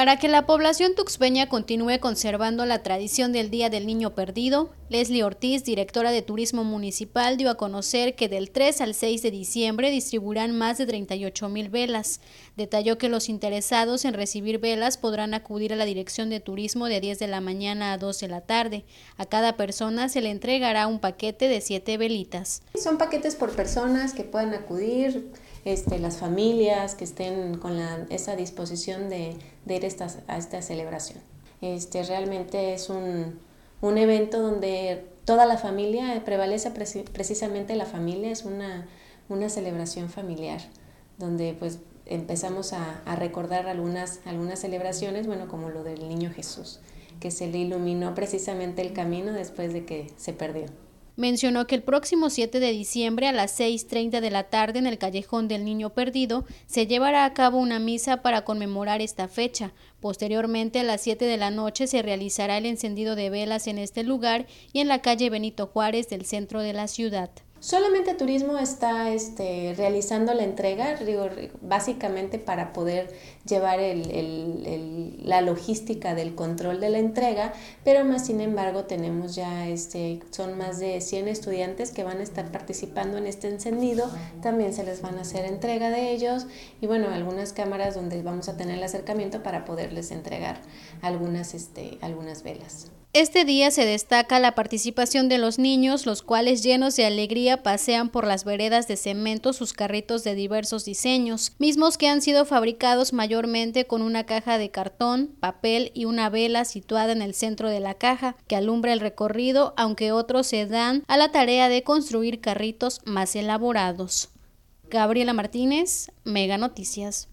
Para que la población tuxpeña continúe conservando la tradición del Día del Niño Perdido, Leslie Ortiz, directora de Turismo Municipal, dio a conocer que del 3 al 6 de diciembre distribuirán más de 38 mil velas. Detalló que los interesados en recibir velas podrán acudir a la Dirección de Turismo de 10 de la mañana a 2 de la tarde. A cada persona se le entregará un paquete de 7 velitas. Son paquetes por personas que puedan acudir este, las familias que estén con esa disposición de, ir a esta celebración. Este, realmente es un, evento donde toda la familia, prevalece precisamente la familia, es una, celebración familiar, donde pues empezamos a, a, recordar algunas, algunas celebraciones, bueno, como lo del Niño Jesús, que se le iluminó precisamente el camino después de que se perdió. Mencionó que el próximo 7 de diciembre a las 6.30 de la tarde en el Callejón del Niño Perdido se llevará a cabo una misa para conmemorar esta fecha. Posteriormente a las 7 de la noche se realizará el encendido de velas en este lugar y en la calle Benito Juárez del centro de la ciudad. Solamente Turismo está este, realizando la entrega, digo, básicamente para poder llevar la logística del control de la entrega, pero más sin embargo tenemos ya, este, son más de 100 estudiantes que van a estar participando en este encendido, también se les van a hacer entrega de ellos y bueno, algunas cámaras donde vamos a tener el acercamiento para poderles entregar algunas, este, algunas velas. Este día se destaca la participación de los niños, los cuales llenos de alegría pasean por las veredas de cemento sus carritos de diversos diseños, mismos que han sido fabricados mayormente con una caja de cartón, papel y una vela situada en el centro de la caja, que alumbra el recorrido, aunque otros se dan a la tarea de construir carritos más elaborados. Gabriela Martínez, Mega Noticias.